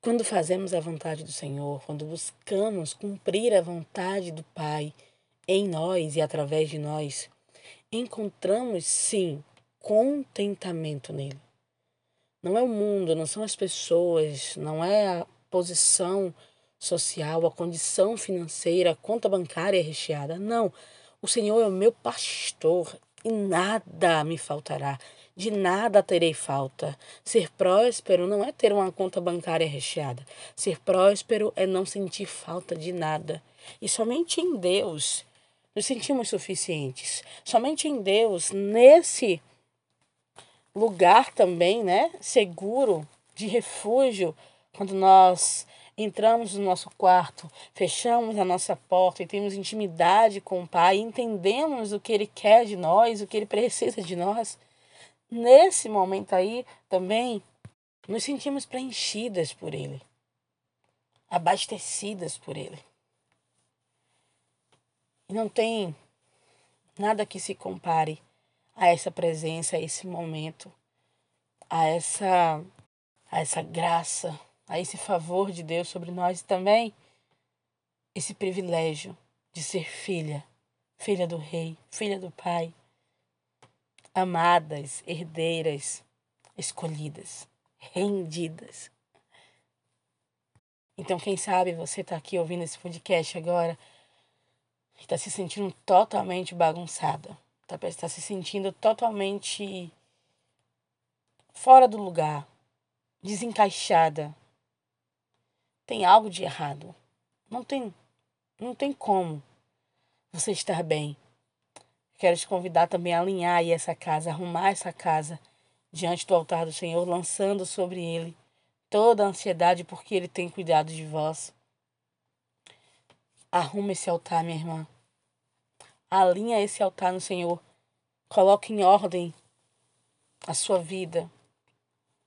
Quando fazemos a vontade do Senhor, quando buscamos cumprir a vontade do Pai em nós e através de nós, encontramos sim contentamento nele. Não é o mundo, não são as pessoas, não é a posição social, a condição financeira, a conta bancária recheada. Não. O Senhor é o meu pastor e nada me faltará. De nada terei falta. Ser próspero não é ter uma conta bancária recheada. Ser próspero é não sentir falta de nada. E somente em Deus nos sentimos suficientes. Somente em Deus, nesse lugar também, né, seguro, de refúgio, quando nós entramos no nosso quarto, fechamos a nossa porta e temos intimidade com o Pai, entendemos o que Ele quer de nós, o que Ele precisa de nós, nesse momento aí também nos sentimos preenchidas por Ele, abastecidas por Ele. E não tem nada que se compare a essa presença, a esse momento, a essa, a essa graça, a esse favor de Deus sobre nós e também esse privilégio de ser filha, filha do Rei, filha do Pai, amadas, herdeiras, escolhidas, rendidas. Então, quem sabe você está aqui ouvindo esse podcast agora e está se sentindo totalmente bagunçada, está tá se sentindo totalmente fora do lugar, desencaixada, tem algo de errado. Não tem, não tem como você estar bem. Quero te convidar também a alinhar essa casa, arrumar essa casa diante do altar do Senhor, lançando sobre ele toda a ansiedade, porque ele tem cuidado de vós. Arruma esse altar, minha irmã. Alinha esse altar no Senhor. Coloque em ordem a sua vida,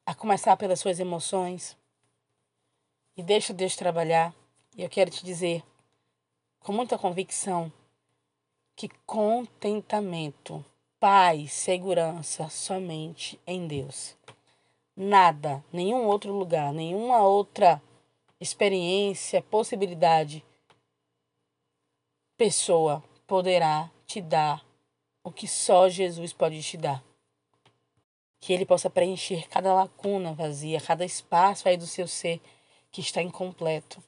a começar pelas suas emoções, e deixa Deus trabalhar. E eu quero te dizer, com muita convicção, que contentamento, paz, segurança somente em Deus. Nada, nenhum outro lugar, nenhuma outra experiência, possibilidade, pessoa poderá te dar o que só Jesus pode te dar. Que Ele possa preencher cada lacuna vazia, cada espaço aí do seu ser que está incompleto.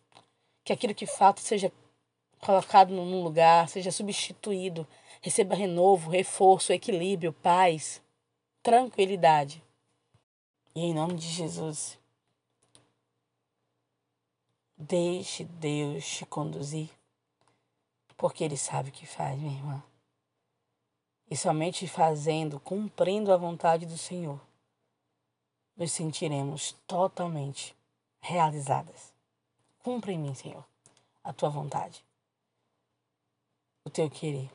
Que aquilo que falta seja colocado num lugar, seja substituído, receba renovo, reforço, equilíbrio, paz, tranquilidade. E em nome de Jesus, deixe Deus te conduzir, porque Ele sabe o que faz, minha irmã. E somente fazendo, cumprindo a vontade do Senhor, nos sentiremos totalmente realizadas. Cumpra em mim, Senhor, a tua vontade, o teu querer.